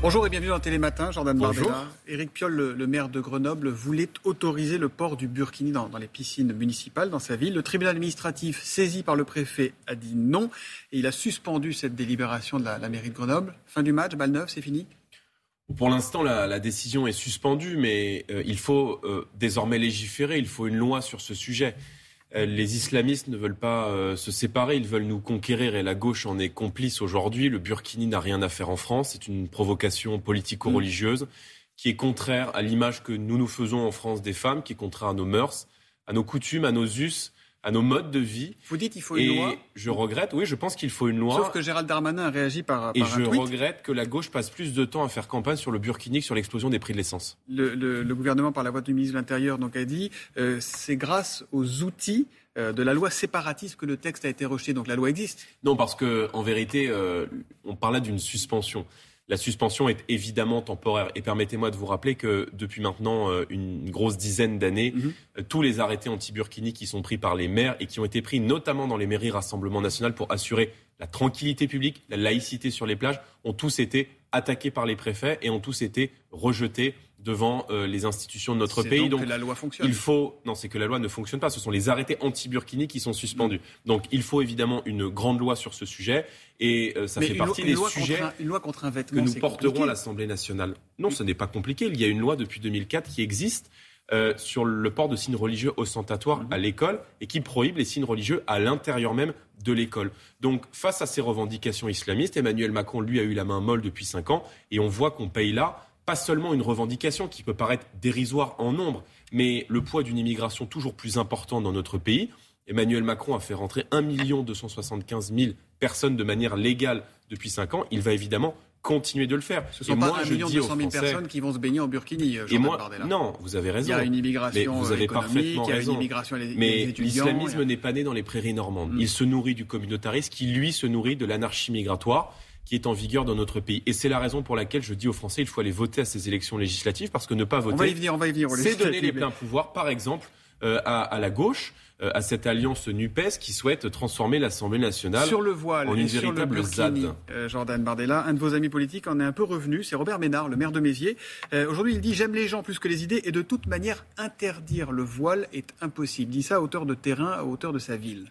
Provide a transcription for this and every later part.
Bonjour et bienvenue dans Télématin, Jordan Bardella. Éric Piolle, le, maire de Grenoble, voulait autoriser le port du burkini dans, les piscines municipales dans sa ville. Le tribunal administratif, saisi par le préfet, a dit non et il a suspendu cette délibération de la, mairie de Grenoble. Fin du match, balle neuve, c'est fini pour l'instant, la, décision est suspendue, mais euh, il faut euh, désormais légiférer, il faut une loi sur ce sujet. Euh, les islamistes ne veulent pas euh, se séparer, ils veulent nous conquérir et la gauche en est complice aujourd'hui. Le Burkini n'a rien à faire en France, c'est une provocation politico-religieuse qui est contraire à l'image que nous nous faisons en France des femmes, qui est contraire à nos mœurs, à nos coutumes, à nos us à nos modes de vie. Vous dites qu'il faut une loi Je regrette, oui, je pense qu'il faut une loi. Sauf que Gérald Darmanin a réagi par, par et je regrette que la gauche passe plus de temps à faire campagne sur le burkini sur l'explosion des prix de l'essence. Le, gouvernement, par la voix du ministre de l'Intérieur, donc a dit euh, c'est grâce aux outils euh, de la loi séparatiste que le texte a été rejeté. Donc la loi existe. Non, parce que en vérité, euh, on parlait d'une suspension. La suspension est évidemment temporaire. Et permettez-moi de vous rappeler que depuis maintenant euh, une grosse dizaine d'années, mhm. euh, tous les arrêtés anti-Burkini qui sont pris par les maires et qui ont été pris notamment dans les mairies Rassemblement National pour assurer la tranquillité publique, la laïcité sur les plages, ont tous été attaqués par les préfets et ont tous été rejetés devant euh, les institutions de notre pays. Donc, que la loi fonctionne. Il faut non, c'est que la loi ne fonctionne pas. Ce sont les arrêtés anti-Burkini qui sont suspendus. Mm. Donc il faut évidemment une grande loi sur ce sujet et euh, ça fait partie des sujets une loi contre un vêtement, que nous porterons à l'Assemblée nationale. Non, ce n'est pas compliqué. Il y a une loi depuis 2004 qui existe. Euh, sur le port de signes religieux ostentatoires mm-hmm. à l'école et qui prohibe les signes religieux à l'intérieur même de l'école. Donc, face à ces revendications islamistes, Emmanuel Macron, lui, a eu la main molle depuis cinq ans et on voit qu'on paye là pas seulement une revendication qui peut paraître dérisoire en nombre, mais le poids d'une immigration toujours plus importante dans notre pays. Emmanuel Macron a fait rentrer 1 275 000 personnes de manière légale depuis 5 ans. Il va évidemment continuer de le faire. Ce sont pas 1 million 200 000 personnes qui vont se baigner en Burkini, et moi, Non, vous avez raison. Il y a une immigration vous avez parfaitement il y a raison. une immigration Mais l'islamisme n'est pas né dans les prairies normandes. Mm. Il se nourrit du communautarisme qui, lui, se nourrit de l'anarchie migratoire qui est en vigueur dans notre pays. Et c'est la raison pour laquelle je dis aux Français, il faut aller voter à ces élections législatives, parce que ne pas voter, c'est donner les pleins pouvoirs, par exemple, euh, à, la gauche, euh, à cette alliance NUPES qui souhaite transformer l'Assemblée nationale sur le voile en une sur véritable ZAD. Euh, Jordan Bardella, un de vos amis politiques en est un peu revenu, c'est Robert Ménard, le maire de Méziers. Aujourd'hui, il dit J'aime les gens plus que les idées et de toute manière, interdire le voile est impossible. Il dit ça à hauteur de terrain, à hauteur de sa ville.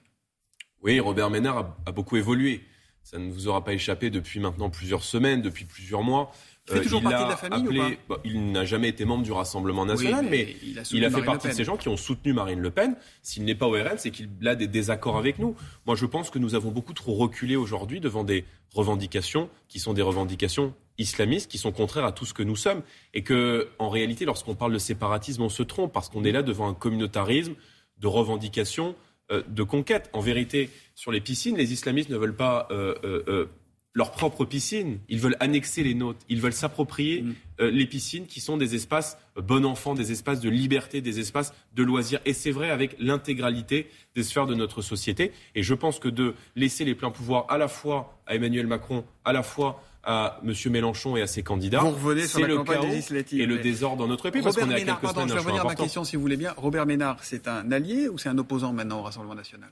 Oui, Robert Ménard a beaucoup évolué. Ça ne vous aura pas échappé depuis maintenant plusieurs semaines, depuis plusieurs mois. Il fait toujours partie de la famille ou pas bah, Il n'a jamais été membre du Rassemblement national, mais, il a, fait partie de ces gens qui ont soutenu Marine Le Pen. S'il n'est pas au RN, c'est qu'il a des désaccords avec nous. Moi, je pense que nous avons beaucoup trop reculé aujourd'hui devant des revendications qui sont des revendications islamistes, qui sont contraires à tout ce que nous sommes. Et que, en réalité, lorsqu'on parle de séparatisme, on se trompe parce qu'on est là devant un communautarisme de revendications euh, de conquête. En vérité, sur les piscines, les islamistes ne veulent pas euh, euh, leur propre piscine. Ils veulent annexer les nôtres. Ils veulent s'approprier mm. les piscines qui sont des espaces bon enfant, des espaces de liberté, des espaces de loisirs. Et c'est vrai avec l'intégralité des sphères de notre société. Et je pense que de laisser les pleins pouvoirs à la fois à Emmanuel Macron, à la fois à M. Mélenchon et à ses candidats. Vous revenez sur la le campagne législative. Et le désordre dans notre pays, parce qu'on est à quelques pardon, Je vais revenir à ma question, si vous voulez bien. Robert Ménard, c'est un allié ou c'est un opposant maintenant au Rassemblement national?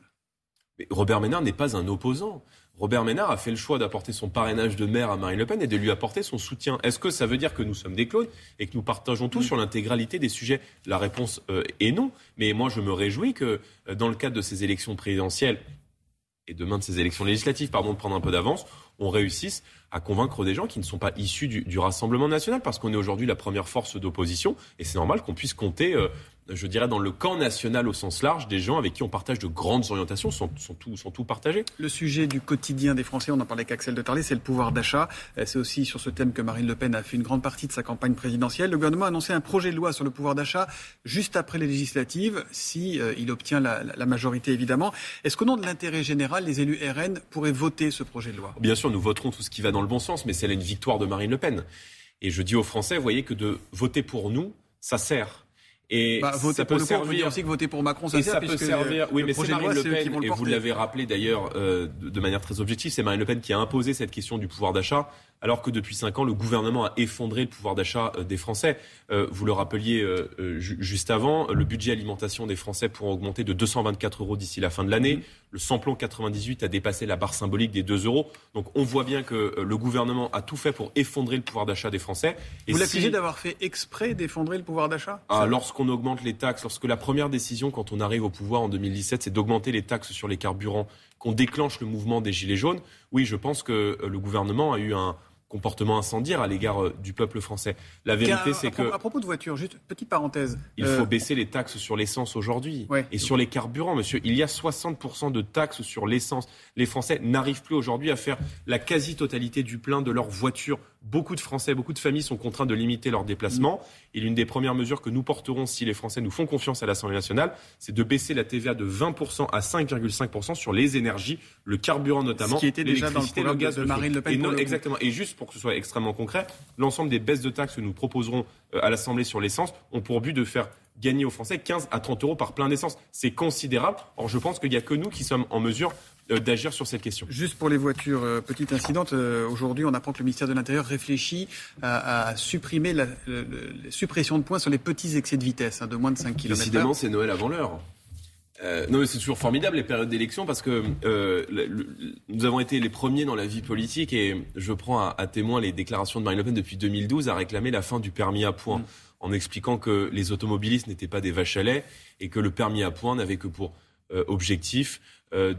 Robert Ménard n'est pas un opposant. Robert Ménard a fait le choix d'apporter son parrainage de maire à Marine Le Pen et de lui apporter son soutien. Est-ce que ça veut dire que nous sommes des clones et que nous partageons tous mm. sur l'intégralité des sujets? La réponse euh, est non. Mais moi, je me réjouis que euh, dans le cadre de ces élections présidentielles et demain de ces élections législatives, pardon de prendre un peu d'avance, on réussisse à convaincre des gens qui ne sont pas issus du, Rassemblement national, parce qu'on est aujourd'hui la première force d'opposition, et c'est normal qu'on puisse compter euh, je dirais, dans le camp national au sens large, des gens avec qui on partage de grandes orientations, sont, sont, tout, sont tout partagés. Le sujet du quotidien des Français, on en parlait avec Axel de Tarlet, c'est le pouvoir d'achat. Euh, c'est aussi sur ce thème que Marine Le Pen a fait une grande partie de sa campagne présidentielle. Le gouvernement a annoncé un projet de loi sur le pouvoir d'achat juste après les législatives, si euh, il obtient la, la, majorité évidemment. Est-ce qu'au nom de l'intérêt général, les élus RN pourraient voter ce projet de loi? Bien sûr, nous voterons tout ce qui va dans le bon sens, mais c'est une victoire de Marine Le Pen. Et je dis aux Français, voyez que de voter pour nous, ça sert et bah, ça peut servir. aussi que voter pour Macron, ça, ça peut servir. Oui, mais c'est Marine Le Pen, et vous l'avez rappelé d'ailleurs euh, de, manière très objective, c'est Marine Le Pen qui a imposé cette question du pouvoir d'achat alors que depuis cinq ans, le gouvernement a effondré le pouvoir d'achat euh, des Français. Euh, vous le rappeliez euh, juste avant, le budget alimentation des Français pourra augmenter de 224 euros d'ici la fin de l'année. Mmh. Le samplon 98 a dépassé la barre symbolique des 2 euros. Donc on voit bien que le gouvernement a tout fait pour effondrer le pouvoir d'achat des Français. Et vous l'accusez d'avoir fait exprès d'effondrer le pouvoir d'achat? Ah, Lorsqu'on augmente les taxes, lorsque la première décision quand on arrive au pouvoir en 2017, c'est d'augmenter les taxes sur les carburants, qu'on déclenche le mouvement des Gilets jaunes, oui, je pense que le gouvernement a eu un, comportement incendiaire à l'égard euh, du peuple français. La vérité, c'est que... À propos de voitures, juste petite parenthèse. Il faut euh, baisser les taxes sur l'essence aujourd'hui. Et sur les carburants, monsieur. Il y a 60% de taxes sur l'essence. Les Français n'arrivent plus aujourd'hui à faire la quasi-totalité du plein de leur voiture Beaucoup de Français, beaucoup de familles sont contraints de limiter leurs déplacements. Et l'une des premières mesures que nous porterons si les Français nous font confiance à l'Assemblée nationale, c'est de baisser la TVA de 20% à 5,5% sur les énergies, le carburant notamment. Ce qui était déjà dans le programme gaz de, Marine Le Pen. exactement. Et juste pour que ce soit extrêmement concret, l'ensemble des baisses de taxes que nous proposerons euh, à l'Assemblée sur l'essence ont pour but de faire gagner aux Français 15 à 30 euros par plein d'essence. C'est considérable. Or, je pense qu'il n'y a que nous qui sommes en mesure euh, d'agir sur cette question. Juste pour les voitures, euh, petite incidente, euh, aujourd'hui on apprend que le ministère de l'Intérieur réfléchit à, supprimer la, suppression de points sur les petits excès de vitesse hein, de moins de 5 km. Décidément, c'est Noël avant l'heure. Non, mais c'est toujours formidable les périodes d'élection parce que nous avons été les premiers dans la vie politique et je prends à, témoin les déclarations de Marine Le Pen depuis 2012 à réclamer la fin du permis à points mm. en expliquant que les automobilistes n'étaient pas des vaches à lait et que le permis à points n'avait que pour objectif euh,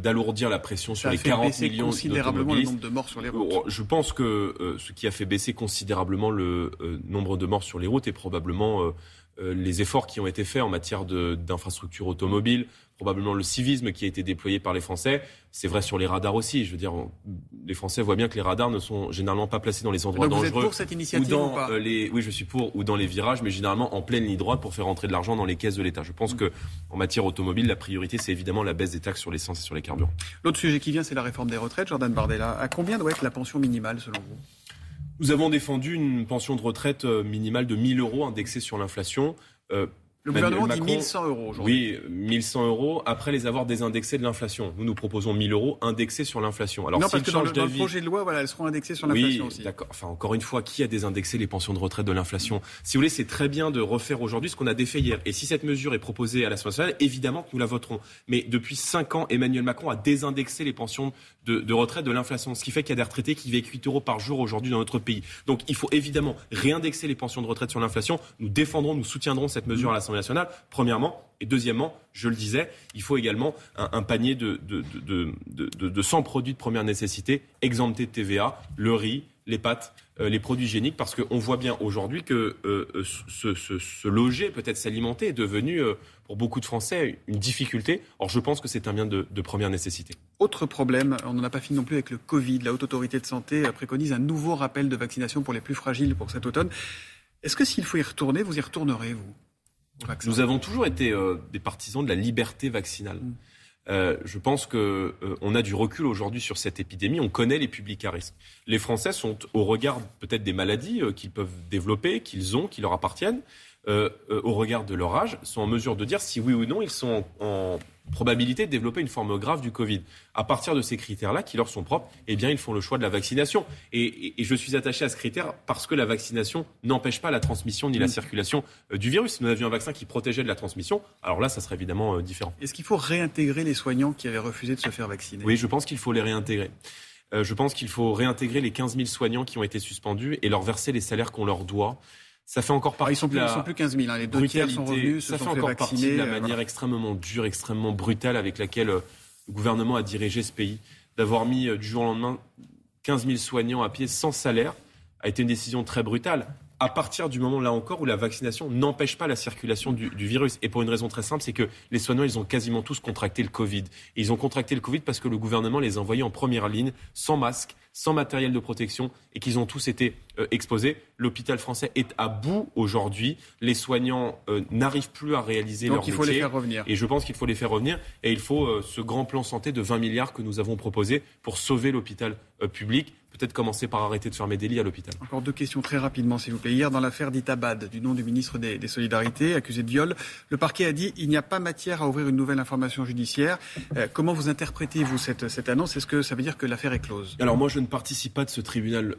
d'alourdir la pression sur les 40 millions considérablement le nombre de morts sur les routes. Je pense que euh, ce qui a fait baisser considérablement le euh, nombre de morts sur les routes est probablement les efforts qui ont été faits en matière d'infrastructures automobiles, probablement le civisme qui a été déployé par les Français. C'est vrai sur les radars aussi. Je veux dire, les Français voient bien que les radars ne sont généralement pas placés dans les endroits Donc dangereux. Vous êtes pour cette initiative ou, dans les, oui, je suis pour, ou dans les virages, mais généralement en pleine ligne droite pour faire rentrer de l'argent dans les caisses de l'État. Je pense mm. que en matière automobile, la priorité, c'est évidemment la baisse des taxes sur l'essence et sur les carburants. L'autre sujet qui vient, c'est la réforme des retraites. Jordan Bardella, à combien doit être la pension minimale selon vous? Nous avons défendu une pension de retraite euh, minimale de 1000 euros indexée sur l'inflation. Euh, le gouvernement dit 1100 euros aujourd'hui. Oui, 1100 euros après les avoir désindexés de l'inflation. Nous, nous proposons 1000 euros indexés sur l'inflation. Alors, non, parce que dans, le, projet de loi, voilà, elles seront indexées sur l'inflation oui, d'accord. Enfin, encore une fois, qui a désindexé les pensions de retraite de l'inflation? Si vous voulez, c'est très bien de refaire aujourd'hui ce qu'on a défait hier. Et si cette mesure est proposée à l'Assemblée nationale, évidemment que nous la voterons. Mais depuis 5 ans, Emmanuel Macron a désindexé les pensions de, de retraite de l'inflation. Ce qui fait qu'il y a des retraités qui vivent 8 euros par jour aujourd'hui dans notre pays. Donc, il faut évidemment réindexer les pensions de retraite sur l'inflation. Nous défendrons, nous soutiendrons cette mesure à l'Assemblée nationale premièrement. Et deuxièmement, je le disais, il faut également un, panier de, de, de, de, 100 produits de première nécessité, exemptés de TVA, le riz, les pâtes, euh, les produits hygiéniques, parce qu'on voit bien aujourd'hui que euh, euh, se, loger, peut-être s'alimenter, est devenu, pour beaucoup de Français, une difficulté. Or, je pense que c'est un bien de, première nécessité. Autre problème, on n'en a pas fini non plus avec le Covid. La Haute Autorité de Santé préconise un nouveau rappel de vaccination pour les plus fragiles pour cet automne. Est-ce que s'il faut y retourner, vous y retournerez, vous? Nous avons toujours été euh, des partisans de la liberté vaccinale. Mm. Euh, je pense qu'on euh, a du recul aujourd'hui sur cette épidémie. On connaît les publics à risque. Les Français sont au regard peut-être des maladies qu'ils peuvent développer, qu'ils ont, qui leur appartiennent, au regard de leur âge, sont en mesure de dire si oui ou non ils sont en probabilité de développer une forme grave du Covid. À partir de ces critères-là, qui leur sont propres, eh bien, ils font le choix de la vaccination. Et, je suis attaché à ce critère parce que la vaccination n'empêche pas la transmission ni la mm. circulation euh, du virus. Si nous avions un vaccin qui protégeait de la transmission, alors là, ça serait évidemment euh, différent. Est-ce qu'il faut réintégrer les soignants qui avaient refusé de se faire vacciner? Oui, je pense qu'il faut les réintégrer. Euh, je pense qu'il faut réintégrer les 15 000 soignants qui ont été suspendus et leur verser les salaires qu'on leur doit. Ça fait encore partie. Ah, ils sont plus, sont plus 15 000. Hein. Les deux tiers sont revenus. Ça fait encore partie de la euh, manière extrêmement dure, extrêmement brutale avec laquelle euh, le gouvernement a dirigé ce pays. D'avoir mis euh, du jour au lendemain 15 000 soignants à pied sans salaire a été une décision très brutale à partir du moment là encore où la vaccination n'empêche pas la circulation du, virus. Et pour une raison très simple, c'est que les soignants, ils ont quasiment tous contracté le Covid. Et ils ont contracté le Covid parce que le gouvernement les a envoyés en première ligne, sans masque, sans matériel de protection, et qu'ils ont tous été euh, exposés. L'hôpital français est à bout aujourd'hui. Les soignants euh, n'arrivent plus à réaliser Donc leur il faut les faire revenir. Et je pense qu'il faut les faire revenir. Et il faut euh, ce grand plan santé de 20 milliards que nous avons proposé pour sauver l'hôpital public peut-être commencer par arrêter de fermer des lits à l'hôpital. Encore deux questions très rapidement, s'il vous plaît. Hier, dans l'affaire d'Itabad, du nom du ministre des, Solidarités, accusé de viol, le parquet a dit qu'il n'y a pas matière à ouvrir une nouvelle information judiciaire. Euh, comment vous interprétez-vous cette, cette annonce? Est-ce que ça veut dire que l'affaire est close? Alors moi, je ne participe pas de ce tribunal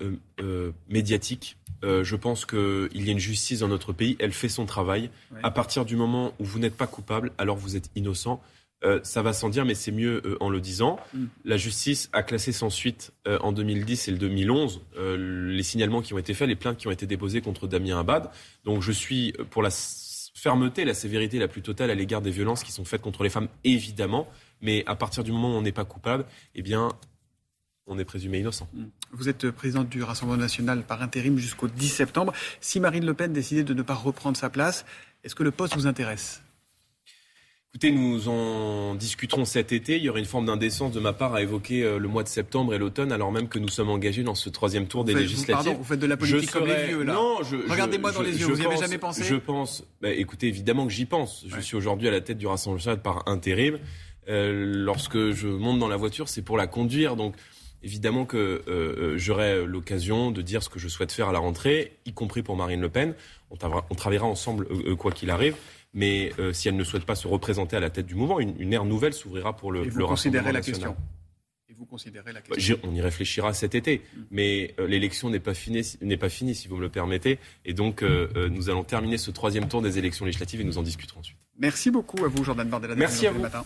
médiatique. je pense qu'il y a une justice dans notre pays, elle fait son travail. À partir du moment où vous n'êtes pas coupable, alors vous êtes innocent. Euh, ça va sans dire, mais c'est mieux euh, en le disant. Mm. La justice a classé sans suite euh, en 2010 et le 2011 les signalements qui ont été faits, les plaintes qui ont été déposées contre Damien Abad. Donc je suis pour la fermeté, la sévérité la plus totale à l'égard des violences qui sont faites contre les femmes, évidemment. Mais à partir du moment où on n'est pas coupable, eh bien, on est présumé innocent. Mm. Vous êtes présidente du Rassemblement national par intérim jusqu'au 10 septembre. Si Marine Le Pen décidait de ne pas reprendre sa place, est-ce que le poste vous intéresse? Écoutez, nous en discuterons cet été. Il y aurait une forme d'indécence de ma part à évoquer euh, le mois de septembre et l'automne, alors même que nous sommes engagés dans ce troisième tour des législatives. Pardon, vous faites de la politique comme les vieux, là. Non, Regardez-moi dans les yeux, vous n'y avez jamais pensé? Je pense, bah, écoutez, évidemment que j'y pense. Je suis aujourd'hui à la tête du Rassemblement national par intérim. Euh, lorsque je monte dans la voiture, c'est pour la conduire. Donc, évidemment que euh, euh j'aurai l'occasion de dire ce que je souhaite faire à la rentrée, y compris pour Marine Le Pen. On, on travaillera ensemble, quoi qu'il arrive. Mais euh, si elle ne souhaite pas se représenter à la tête du mouvement, une, ère nouvelle s'ouvrira pour le, Et vous le considérez la question? Et vous considérez la question? On y réfléchira cet été. Mm. Mais euh, l'élection n'est pas, finie, n'est pas finie, si vous me le permettez. Et donc, euh, nous allons terminer ce troisième tour des élections législatives et nous en discuterons ensuite. Merci beaucoup à vous, Jordan Bardella. Merci à vous. Matin.